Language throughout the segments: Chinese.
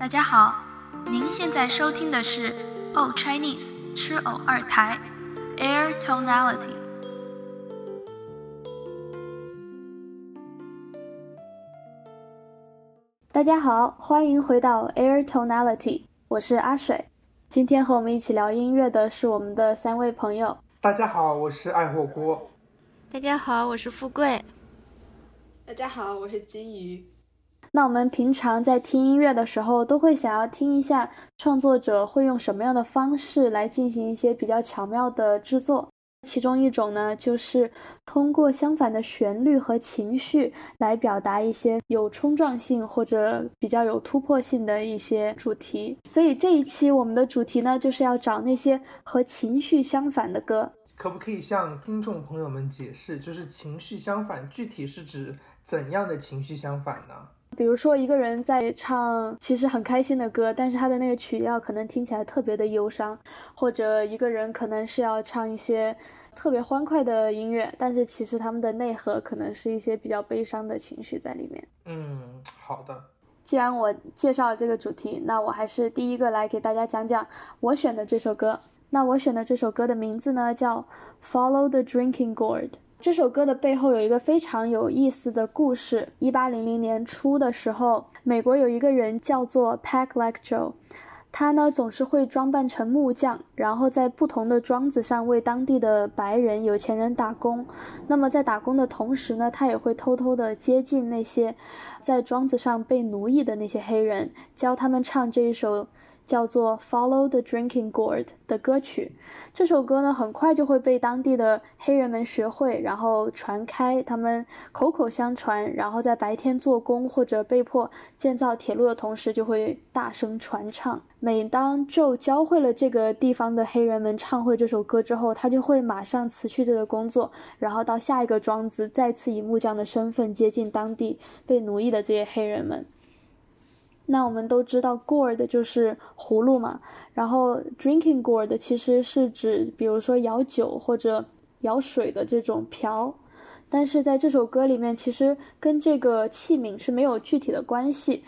大家好，您现在收听的是 O Chinese 吃偶二台 Air Tonality。大家好，欢迎回到 Air Tonality，我是阿水。今天和我们一起聊音乐的是我们的三位朋友。大家好，我是爱火锅。大家好，我是富贵。大家好，我是金鱼。那我们平常在听音乐的时候，都会想要听一下创作者会用什么样的方式来进行一些比较巧妙的制作。其中一种呢，就是通过相反的旋律和情绪来表达一些有冲撞性或者比较有突破性的一些主题。所以这一期我们的主题呢，就是要找那些和情绪相反的歌。可不可以向听众朋友们解释，就是情绪相反具体是指怎样的情绪相反呢？比如说，一个人在唱其实很开心的歌，但是他的那个曲调可能听起来特别的忧伤；或者一个人可能是要唱一些特别欢快的音乐，但是其实他们的内核可能是一些比较悲伤的情绪在里面。嗯，好的。既然我介绍了这个主题，那我还是第一个来给大家讲讲我选的这首歌。那我选的这首歌的名字呢，叫《Follow the Drinking Gourd》。这首歌的背后有一个非常有意思的故事。一八零零年初的时候，美国有一个人叫做 Pack Like Joe，他呢总是会装扮成木匠，然后在不同的庄子上为当地的白人有钱人打工。那么在打工的同时呢，他也会偷偷的接近那些在庄子上被奴役的那些黑人，教他们唱这一首。叫做《Follow the Drinking Gourd》的歌曲，这首歌呢很快就会被当地的黑人们学会，然后传开，他们口口相传，然后在白天做工或者被迫建造铁路的同时，就会大声传唱。每当 Joe 教会了这个地方的黑人们唱会这首歌之后，他就会马上辞去这个工作，然后到下一个庄子，再次以木匠的身份接近当地被奴役的这些黑人们。那我们都知道，gourd 就是葫芦嘛，然后 drinking gourd 其实是指，比如说舀酒或者舀水的这种瓢，但是在这首歌里面，其实跟这个器皿是没有具体的关系。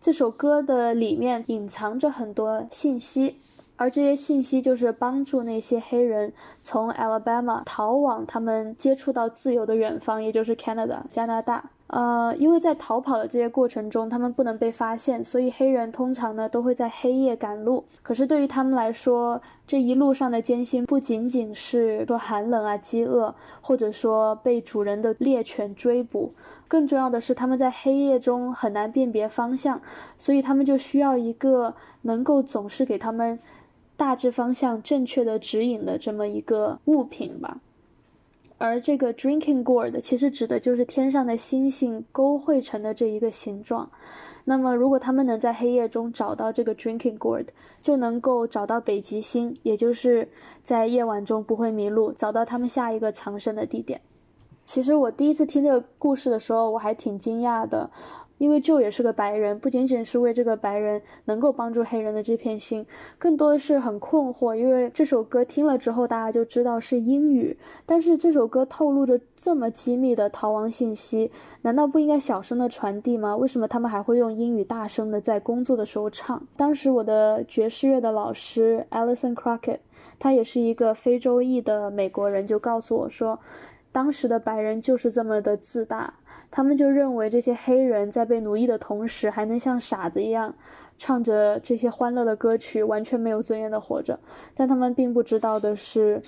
这首歌的里面隐藏着很多信息，而这些信息就是帮助那些黑人从 Alabama 逃往他们接触到自由的远方，也就是 Canada 加拿大。呃，因为在逃跑的这些过程中，他们不能被发现，所以黑人通常呢都会在黑夜赶路。可是对于他们来说，这一路上的艰辛不仅仅是说寒冷啊、饥饿，或者说被主人的猎犬追捕，更重要的是他们在黑夜中很难辨别方向，所以他们就需要一个能够总是给他们大致方向正确的指引的这么一个物品吧。而这个 drinking gourd 其实指的就是天上的星星勾绘成的这一个形状。那么，如果他们能在黑夜中找到这个 drinking gourd，就能够找到北极星，也就是在夜晚中不会迷路，找到他们下一个藏身的地点。其实我第一次听这个故事的时候，我还挺惊讶的。因为 Joe 也是个白人，不仅仅是为这个白人能够帮助黑人的这片心，更多的是很困惑。因为这首歌听了之后，大家就知道是英语，但是这首歌透露着这么机密的逃亡信息，难道不应该小声的传递吗？为什么他们还会用英语大声的在工作的时候唱？当时我的爵士乐的老师 Alison Crockett，他也是一个非洲裔的美国人，就告诉我说。当时的白人就是这么的自大，他们就认为这些黑人在被奴役的同时，还能像傻子一样唱着这些欢乐的歌曲，完全没有尊严的活着。但他们并不知道的是，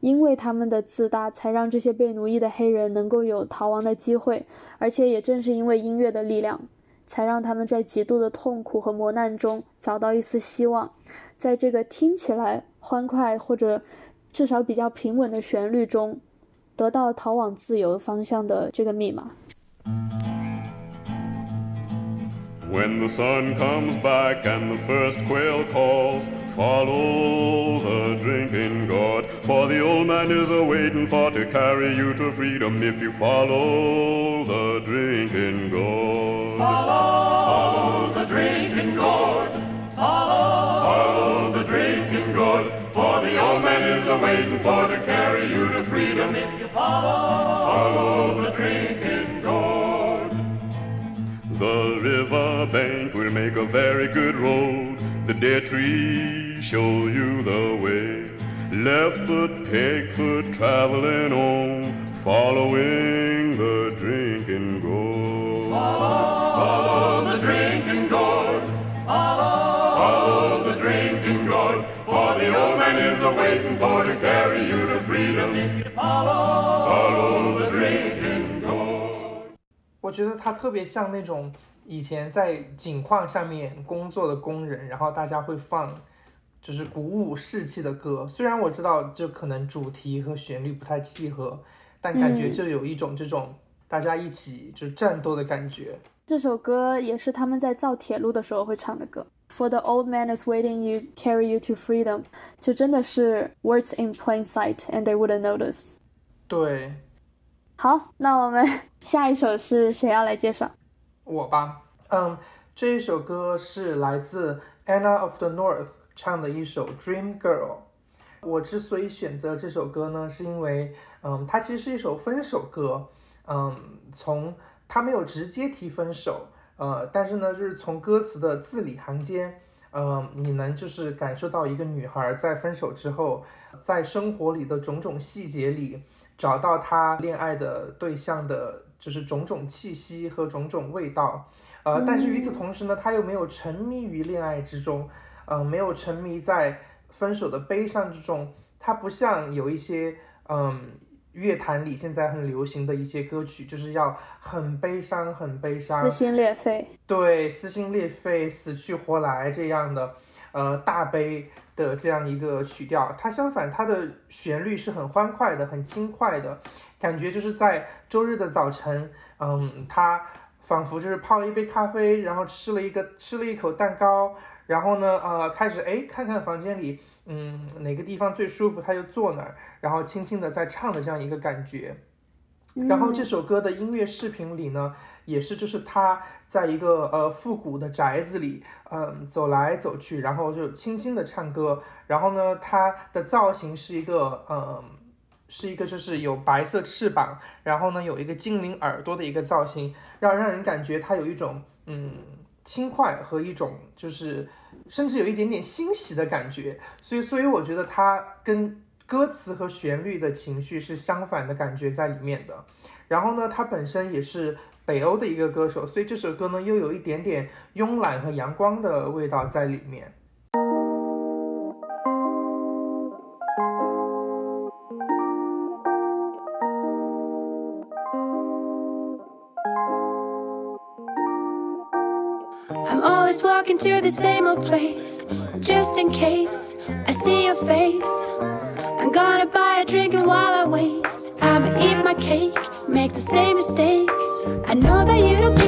因为他们的自大，才让这些被奴役的黑人能够有逃亡的机会。而且也正是因为音乐的力量，才让他们在极度的痛苦和磨难中找到一丝希望。在这个听起来欢快或者至少比较平稳的旋律中。得到逃往自由方向的这个密码。When the sun comes back and the first quail calls, follow the drinking god. For the old man is a waiting for to carry you to freedom if you follow the drinking god. Follow the drinking god. Follow, follow the drinking god. drinking god. The old man is a waiting for to carry you to freedom if you follow, follow the drinking gourd. The river bank will make a very good road. The dead trees show you the way. Left foot, peg foot, traveling on, following the drinking gourd. Follow, follow the drinking gourd. Waiting for to carry you to freedom. If you follow, follow the drinking gourd. 我觉得他特别像那种以前在井矿下面工作的工人，然后大家会放就是鼓舞士气的歌。虽然我知道就可能主题和旋律不太契合，但感觉就有一种这种大家一起就战斗的感觉。这首歌也是他们在造铁路的时候会唱的歌。For the old man is waiting you, carry you to freedom，就真的是 words in plain sight and they wouldn't notice。对，好，那我们下一首是谁要来介绍？我吧，嗯，这一首歌是来自 Anna of the North 唱的一首 Dream Girl。我之所以选择这首歌呢，是因为，嗯，它其实是一首分手歌，嗯，从它没有直接提分手，呃，但是呢，就是从歌词的字里行间，呃，你能就是感受到一个女孩在分手之后，在生活里的种种细节里，找到她恋爱的对象的，就是种种气息和种种味道，呃，但是与此同时呢，她又没有沉迷于恋爱之中，呃，没有沉迷在分手的悲伤之中，她不像有一些，嗯。乐坛里现在很流行的一些歌曲，就是要很悲伤、很悲伤，撕心裂肺，对，撕心裂肺、死去活来这样的，呃，大悲的这样一个曲调。它相反，它的旋律是很欢快的、很轻快的，感觉就是在周日的早晨，嗯，他仿佛就是泡了一杯咖啡，然后吃了一个吃了一口蛋糕，然后呢，呃，开始哎看看房间里。嗯，哪个地方最舒服，他就坐哪儿，然后轻轻的在唱的这样一个感觉。然后这首歌的音乐视频里呢，也是就是他在一个呃复古的宅子里，嗯，走来走去，然后就轻轻的唱歌。然后呢，他的造型是一个嗯，是一个就是有白色翅膀，然后呢有一个精灵耳朵的一个造型，让让人感觉他有一种嗯轻快和一种就是。甚至有一点点欣喜的感觉，所以，所以我觉得它跟歌词和旋律的情绪是相反的感觉在里面的。然后呢，他本身也是北欧的一个歌手，所以这首歌呢又有一点点慵懒和阳光的味道在里面。Walking to the same old place just in case I see your face. I'm gonna buy a drink and while I wait, I'ma eat my cake, make the same mistakes. I know that you don't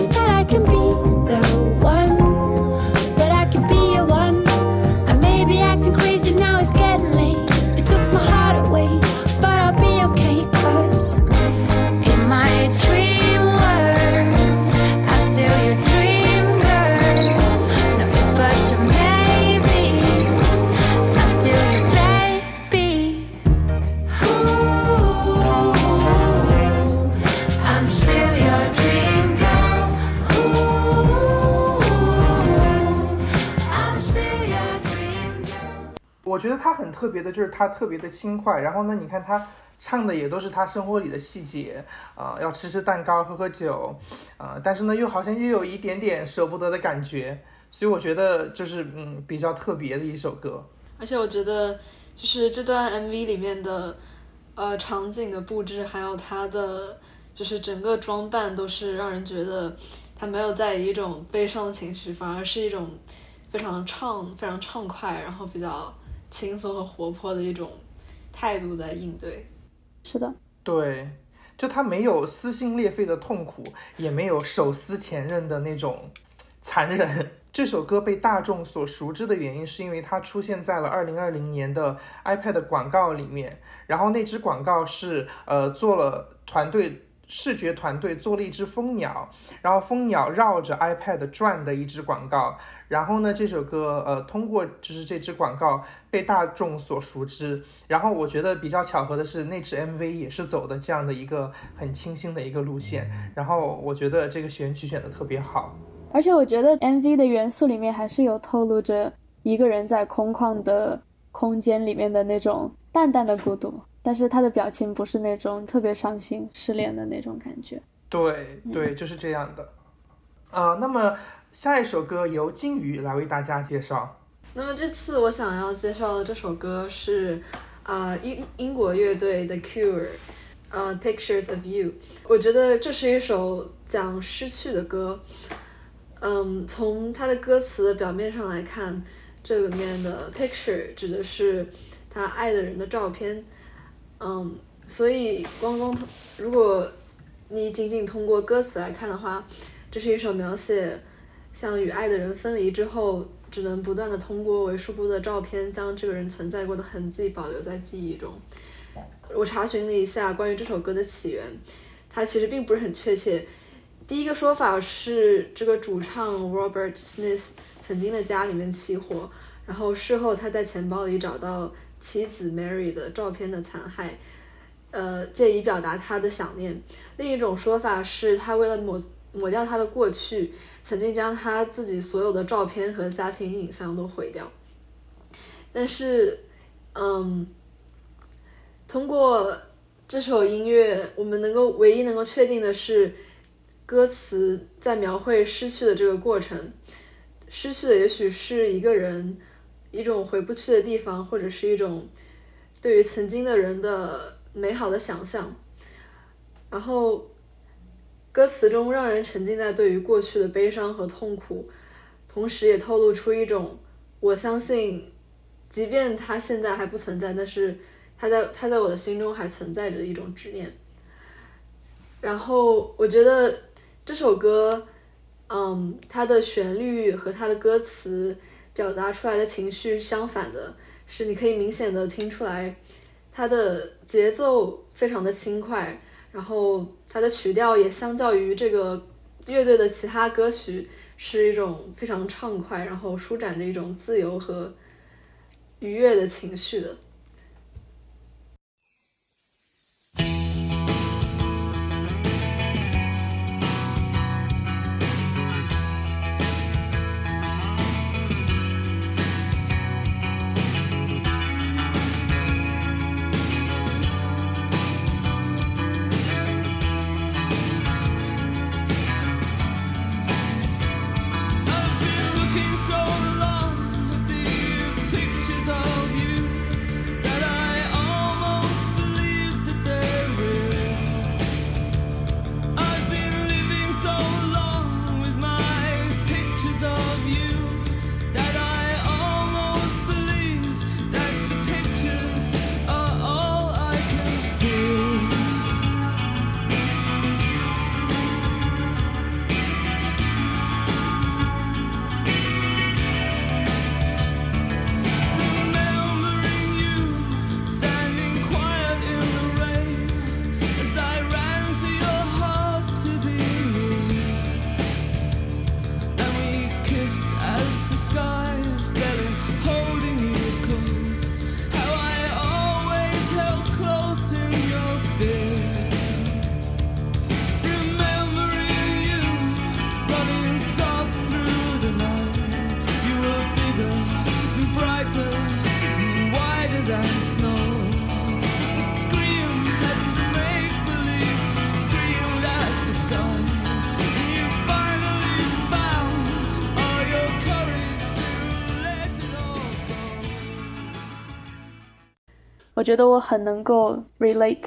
我觉得他很特别的，就是他特别的轻快。然后呢，你看他唱的也都是他生活里的细节，啊、要吃吃蛋糕，喝喝酒，啊、但是呢，又好像又有一点点舍不得的感觉。所以我觉得就是嗯比较特别的一首歌。而且我觉得，就是这段 MV 里面的，呃，场景的布置，还有他的，就是整个装扮，都是让人觉得他没有在一种悲伤的情绪，反而是一种非常畅、非常畅快，然后比较轻松和活泼的一种态度在应对。是的，对，就他没有撕心裂肺的痛苦，也没有手撕前任的那种残忍。这首歌被大众所熟知的原因，是因为它出现在了2020年的 iPad 广告里面。然后那支广告是呃做了团队视觉团队做了一只蜂鸟，然后蜂鸟绕着 iPad 转的一支广告。然后呢，这首歌呃通过就是这支广告被大众所熟知。然后我觉得比较巧合的是，那支 MV 也是走的这样的一个很清新的一个路线。然后我觉得这个选曲选的特别好。而且我觉得 MV 的元素里面还是有透露着一个人在空旷的空间里面的那种淡淡的孤独，但是他的表情不是那种特别伤心、失恋的那种感觉。对对，就是这样的。啊，那么下一首歌由金鱼来为大家介绍。那么这次我想要介绍的这首歌是，啊英英国乐队 The Cure，呃 Pictures of You。我觉得这是一首讲失去的歌。嗯，从它的歌词的表面上来看，这里面的 picture 指的是他爱的人的照片。嗯，所以光光，如果你仅仅通过歌词来看的话，这是一首描写像与爱的人分离之后，只能不断的通过为数不多的照片，将这个人存在过的痕迹保留在记忆中。我查询了一下关于这首歌的起源，它其实并不是很确切。第一个说法是，这个主唱 Robert Smith 曾经的家里面起火，然后事后他在钱包里找到妻子 Mary 的照片的残骸，呃，借以表达他的想念。另一种说法是他为了抹抹掉他的过去，曾经将他自己所有的照片和家庭影像都毁掉。但是，嗯，通过这首音乐，我们能够唯一能够确定的是。歌词在描绘失去的这个过程，失去的也许是一个人，一种回不去的地方，或者是一种对于曾经的人的美好的想象。然后，歌词中让人沉浸在对于过去的悲伤和痛苦，同时也透露出一种我相信，即便他现在还不存在，但是他在他在我的心中还存在着一种执念。然后，我觉得。这首歌，嗯，它的旋律和它的歌词表达出来的情绪相反的，是你可以明显的听出来，它的节奏非常的轻快，然后它的曲调也相较于这个乐队的其他歌曲是一种非常畅快，然后舒展着一种自由和愉悦的情绪的。我觉得我很能够 relate，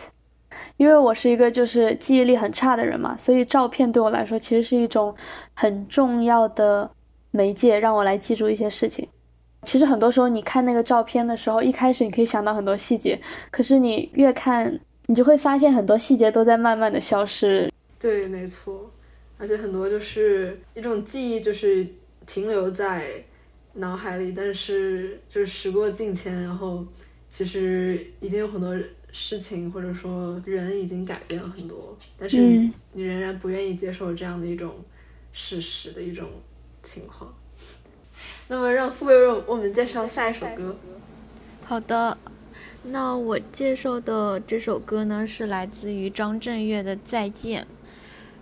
因为我是一个就是记忆力很差的人嘛，所以照片对我来说其实是一种很重要的媒介，让我来记住一些事情。其实很多时候你看那个照片的时候，一开始你可以想到很多细节，可是你越看，你就会发现很多细节都在慢慢的消失。对，没错，而且很多就是一种记忆，就是停留在脑海里，但是就是时过境迁，然后。其实已经有很多事情，或者说人已经改变了很多，但是你仍然不愿意接受这样的一种事实的一种情况。那么让富贵为我们介绍下一首歌。好的，那我介绍的这首歌呢，是来自于张震岳的《再见》。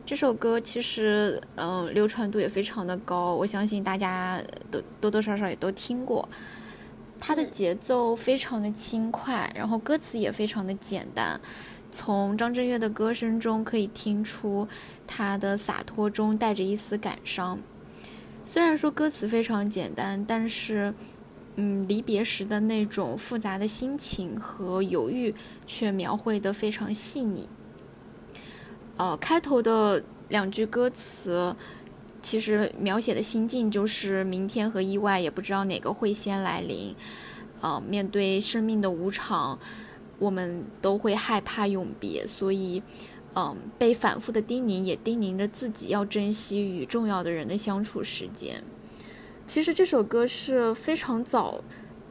这首歌其实，嗯，流传度也非常的高，我相信大家都多多少少也都听过。它的节奏非常的轻快，然后歌词也非常的简单。从张震岳的歌声中可以听出，他的洒脱中带着一丝感伤。虽然说歌词非常简单，但是，嗯，离别时的那种复杂的心情和犹豫，却描绘得非常细腻。呃，开头的两句歌词，其实描写的心境就是明天和意外，也不知道哪个会先来临。呃，面对生命的无常，我们都会害怕永别，所以，嗯，被反复的叮咛，也叮咛着自己要珍惜与重要的人的相处时间。其实这首歌是非常早，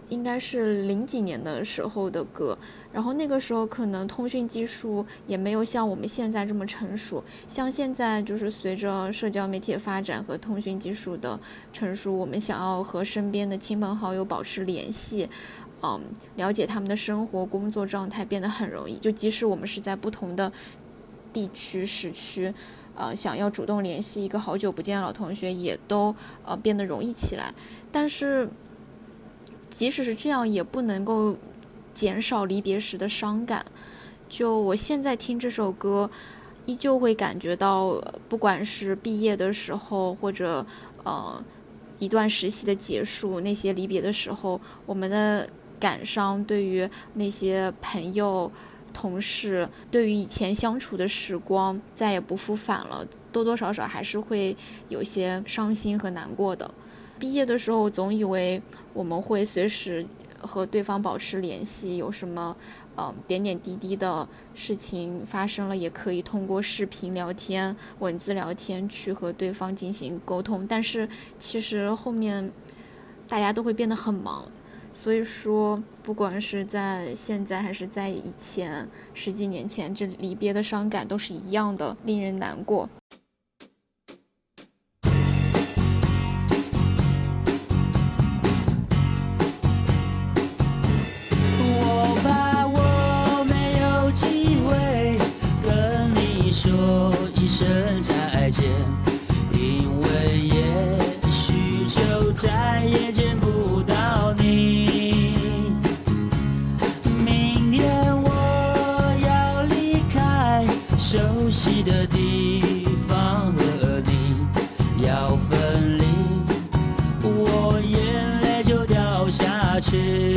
应该是零几年的时候的歌。然后那个时候可能通讯技术也没有像我们现在这么成熟，像现在就是随着社交媒体发展和通讯技术的成熟，我们想要和身边的亲朋好友保持联系，嗯，了解他们的生活、工作状态变得很容易。就即使我们是在不同的地区、市区，呃，想要主动联系一个好久不见的老同学，也都呃变得容易起来。但是即使是这样，也不能够。减少离别时的伤感，就我现在听这首歌，依旧会感觉到，不管是毕业的时候，或者呃一段实习的结束，那些离别的时候，我们的感伤，对于那些朋友、同事，对于以前相处的时光再也不复返了，多多少少还是会有些伤心和难过的。毕业的时候，总以为我们会随时。和对方保持联系，有什么，嗯，点点滴滴的事情发生了，也可以通过视频聊天、文字聊天去和对方进行沟通。但是其实后面大家都会变得很忙，所以说，不管是在现在还是在以前十几年前，这离别的伤感都是一样的，令人难过。熟悉的地方和你要分离我眼泪就掉下去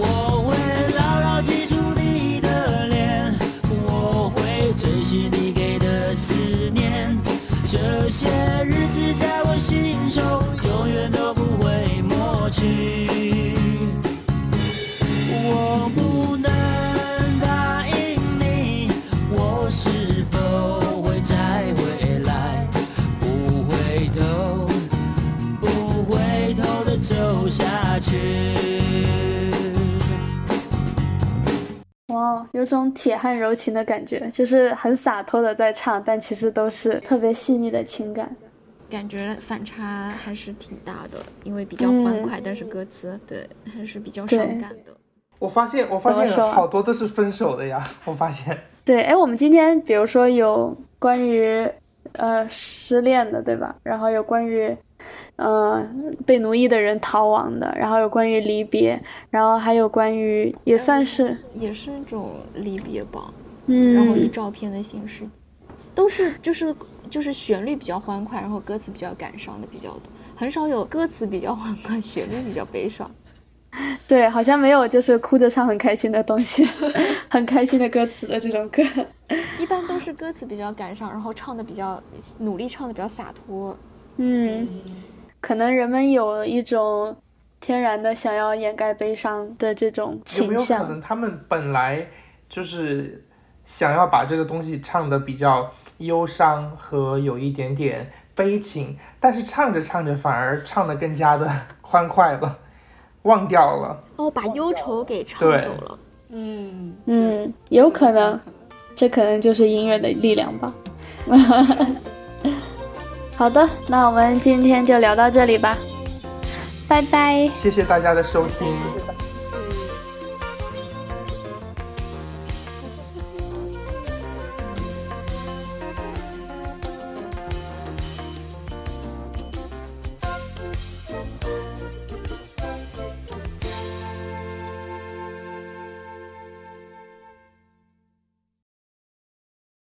我会牢牢记住你的脸我会珍惜你给的思念。这些日子在我心中永远都不会抹去。走下去。哇，有种铁汉柔情的感觉，就是很洒脱的在唱，但其实都是特别细腻的情感，感觉反差还是挺大的，因为比较欢快，但是歌词对还是比较伤感的。我发现，我发现好多都是分手的呀，我发现。对，哎，我们今天比如说有关于呃失恋的，对吧？然后有关于。嗯，被奴役的人逃亡的，然后有关于离别，然后还有关于也算是也是那种离别吧，嗯，然后以照片的形式，都是就是就是旋律比较欢快，然后歌词比较感伤的比较多，很少有歌词比较欢快，旋律比较悲伤。对，好像没有就是哭着唱很开心的东西，很开心的歌词的这种歌，一般都是歌词比较感伤，然后唱的比较努力，唱的比较洒脱。嗯，可能人们有一种天然的想要掩盖悲伤的这种倾向。有没有可能他们本来就是想要把这个东西唱的比较忧伤和有一点点悲情，但是唱着唱着反而唱的更加的欢快了，忘掉了。哦，把忧愁给唱走了。嗯嗯，有可能，这可能就是音乐的力量吧。好的，那我们今天就聊到这里吧，拜拜。谢谢大家的收听。